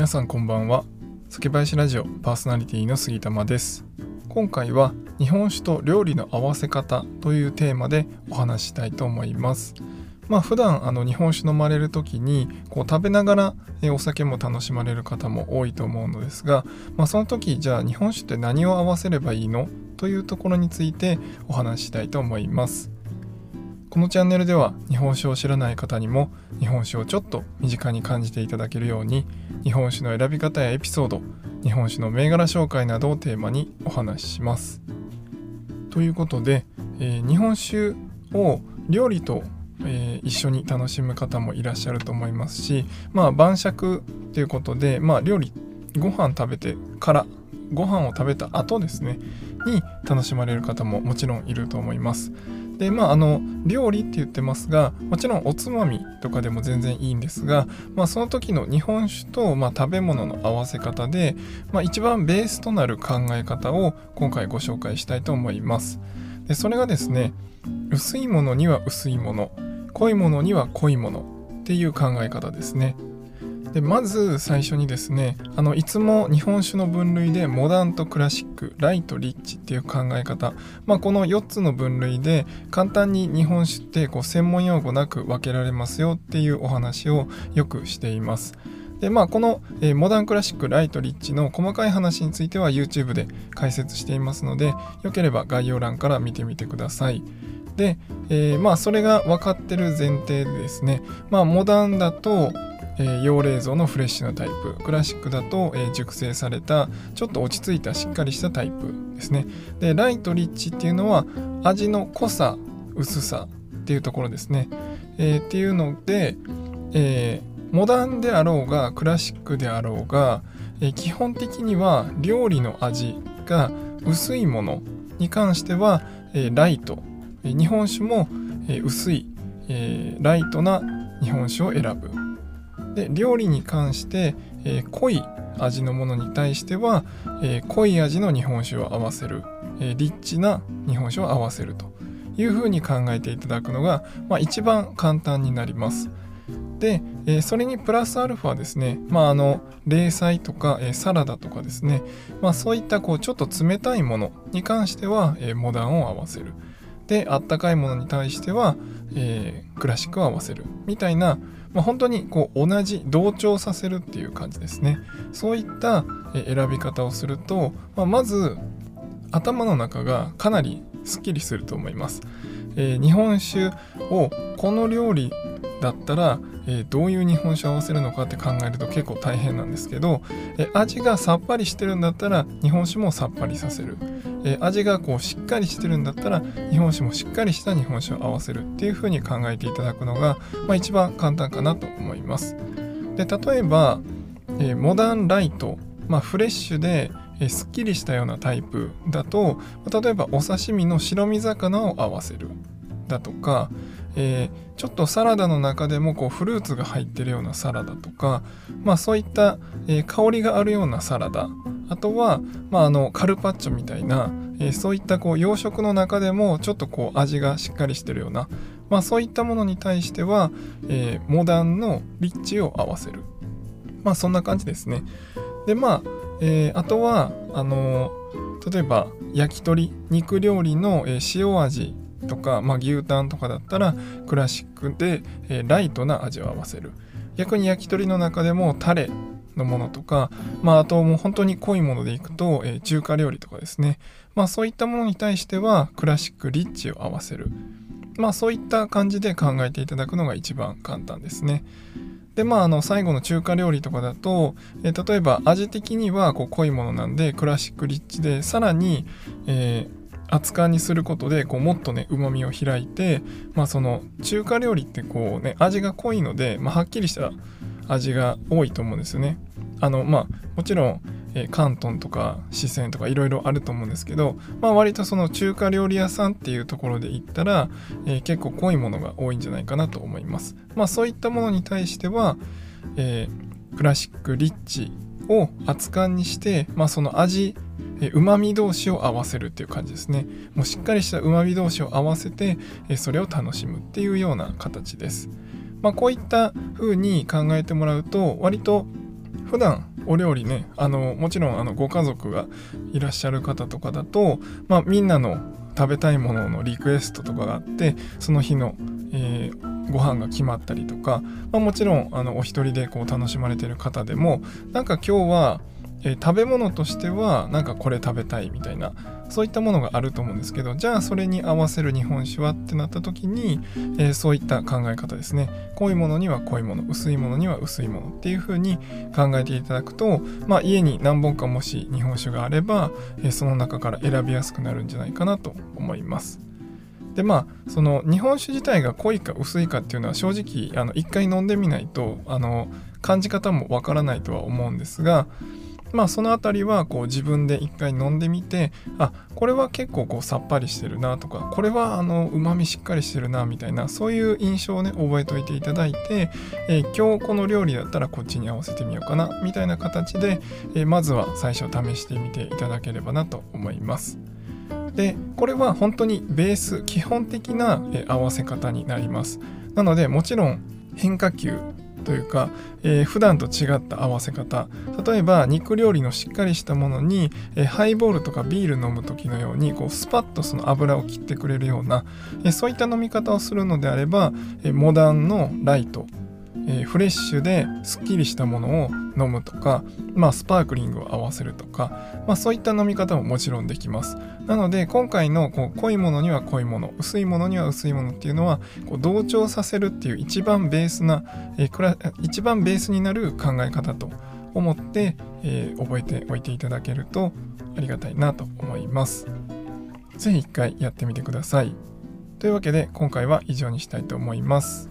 皆さんこんばんは。酒林ラジオパーソナリティの杉玉です。今回は日本酒と料理の合わせ方というテーマでお話したいと思います。まあ普段あの日本酒飲まれる時にこう食べながらお酒も楽しまれる方も多いと思うのですが、まあ、その時じゃあ日本酒って何を合わせればいいの？というところについてお話ししたいと思います。このチャンネルでは日本酒を知らない方にも日本酒をちょっと身近に感じていただけるように日本酒の選び方やエピソード日本酒の銘柄紹介などをテーマにお話しします。ということで、えー、日本酒を料理と、えー、一緒に楽しむ方もいらっしゃると思いますしまあ晩酌ということで、まあ、料理ご飯食べてからご飯を食べた後ですねに楽しまれる方ももちろんいると思います。でまああの料理って言ってますがもちろんおつまみとかでも全然いいんですが、まあ、その時の日本酒と、まあ、食べ物の合わせ方で、まあ、一番ベースとなる考え方を今回ご紹介したいと思います。でそれがですね薄いものには薄いもの濃いものには濃いものっていう考え方ですね。でまず最初にですねあのいつも日本酒の分類でモダンとクラシックライトリッチっていう考え方、まあ、この4つの分類で簡単に日本酒ってこう専門用語なく分けられますよっていうお話をよくしています。でまあこの、えー、モダンクラシックライトリッチの細かい話については YouTube で解説していますのでよければ概要欄から見てみてください。で、えー、まあそれが分かってる前提でですねまあモダンだとえー、用冷蔵のフレッシュなタイプ。クラシックだと、えー、熟成されたちょっと落ち着いたしっかりしたタイプですね。でライトリッチっていうのは味の濃さ薄さっていうところですね、えー、っていうので、えモダンであろうがクラシックであろうが、え基本的には料理の味が薄いものに関しては、えライト、え日本酒も、え薄い、えライトな日本酒を選ぶ。で料理に関して、えー、濃い味のものに対しては、えー、濃い味の日本酒を合わせる、えー、リッチな日本酒を合わせるというふうに考えていただくのが、まあ、一番簡単になります。で、え、それにプラスアルファですね、まあ、あの冷菜とか、え、サラダとかですね、まあ、そういったこうちょっと冷たいものに関しては、え、モダンを合わせるであったかいものに対しては、えクラシックを合わせるみたいな、まあ、本当にこう同じ同調させるっていう感じですね。そういった選び方をすると、まあ、まず頭の中がかなりすっきりすると思います、えー、日本酒をこの料理だったら、えー、どういう日本酒を合わせるのかって考えると結構大変なんですけど、えー、味がさっぱりしてるんだったら日本酒もさっぱりさせる。えー、味がこうしっかりしてるんだったら日本酒もしっかりした日本酒を合わせるっていう風に考えていただくのが、まあ、一番簡単かなと思います。で例えば、えー、モダンライト、まあ、フレッシュで、えー、すっきりしたようなタイプだと例えばお刺身の白身魚を合わせるだとか、えー、ちょっとサラダの中でもこうフルーツが入ってるようなサラダとか、まあ、そういった、えー、香りがあるようなサラダあとは、まあ、あのカルパッチョみたいな、えー、そういったこう洋食の中でもちょっとこう味がしっかりしてるような、まあ、そういったものに対しては、えモダンのリッチを合わせる。まあそんな感じですね。でまあ、えあとはあの例えば焼き鳥肉料理の、塩味とか、まあ、牛タンとかだったらクラシックで、え、ライトな味を合わせる。逆に焼き鳥の中でもタレのものとか、まあ、あともう本当に濃いものでいくと、えー、中華料理とかですね、まあ、そういったものに対してはクラシックリッチを合わせるまあそういった感じで考えていただくのが一番簡単ですね。でまああの最後の中華料理とかだと、えー、例えば味的にはこう濃いものなんでクラシックリッチでさらに、えー熱燗にすることでこうもっとねうまみを開いて、まあ、その中華料理ってこうね味が濃いので、まあ、はっきりした味が多いと思うんですよね。あのまあもちろん、えー、関東とか四川とかいろいろあると思うんですけど、まあ、割とその中華料理屋さんっていうところで言ったら、えー、結構濃いものが多いんじゃないかなと思います。まあ、そういったものに対しては、えー、クラシックリッチを熱燗にして、まあ、その味うまみ同士を合わせるっていう感じですねもうしっかりしたうまみ同士を合わせてそれを楽しむっていうような形です、まあ、こういった風に考えてもらうと割と普段お料理ねあのもちろんあのご家族がいらっしゃる方とかだと、まあ、みんなの食べたいもののリクエストとかがあってその日の、えー、ご飯が決まったりとか、まあ、もちろんあのお一人でこう楽しまれてる方でもなんか今日はえー、食べ物としてはなんかこれ食べたいみたいなそういったものがあると思うんですけどじゃあそれに合わせる日本酒はってなった時に、えー、そういった考え方ですね濃いものには濃いもの薄いものには薄いものっていう風に考えていただくと、まあ、家に何本かもし日本酒があれば、えー、その中から選びやすくなるんじゃないかなと思います。でまあその日本酒自体が濃いか薄いかっていうのは正直一回飲んでみないとあの感じ方もわからないとは思うんですがまあその辺りはこう自分で一回飲んでみてあこれは結構こうさっぱりしてるなとかこれはあのうまみしっかりしてるなみたいなそういう印象をね覚えておいていただいて、えー、今日この料理だったらこっちに合わせてみようかなみたいな形で、えー、まずは最初試してみていただければなと思います。でこれは本当にベース基本的な、え合わせ方になりますなのでもちろん変化球というか、えー、普段と違った合わせ方。例えば肉料理のしっかりしたものに、えー、ハイボールとかビール飲む時のようにこうスパッとその油を切ってくれるような、えー、そういった飲み方をするのであれば、えモダンのライト。えー、フレッシュですっきりしたものを飲むとか、まあ、スパークリングを合わせるとか、まあ、そういった飲み方ももちろんできます。なので今回のこう濃いものには濃いもの薄いものには薄いものっていうのはこう同調させるっていう一番ベースな、えー、一番ベースになる考え方と思って、えー、覚えておいていただけるとありがたいなと思います。是非一回やってみてください。というわけで今回は以上にしたいと思います。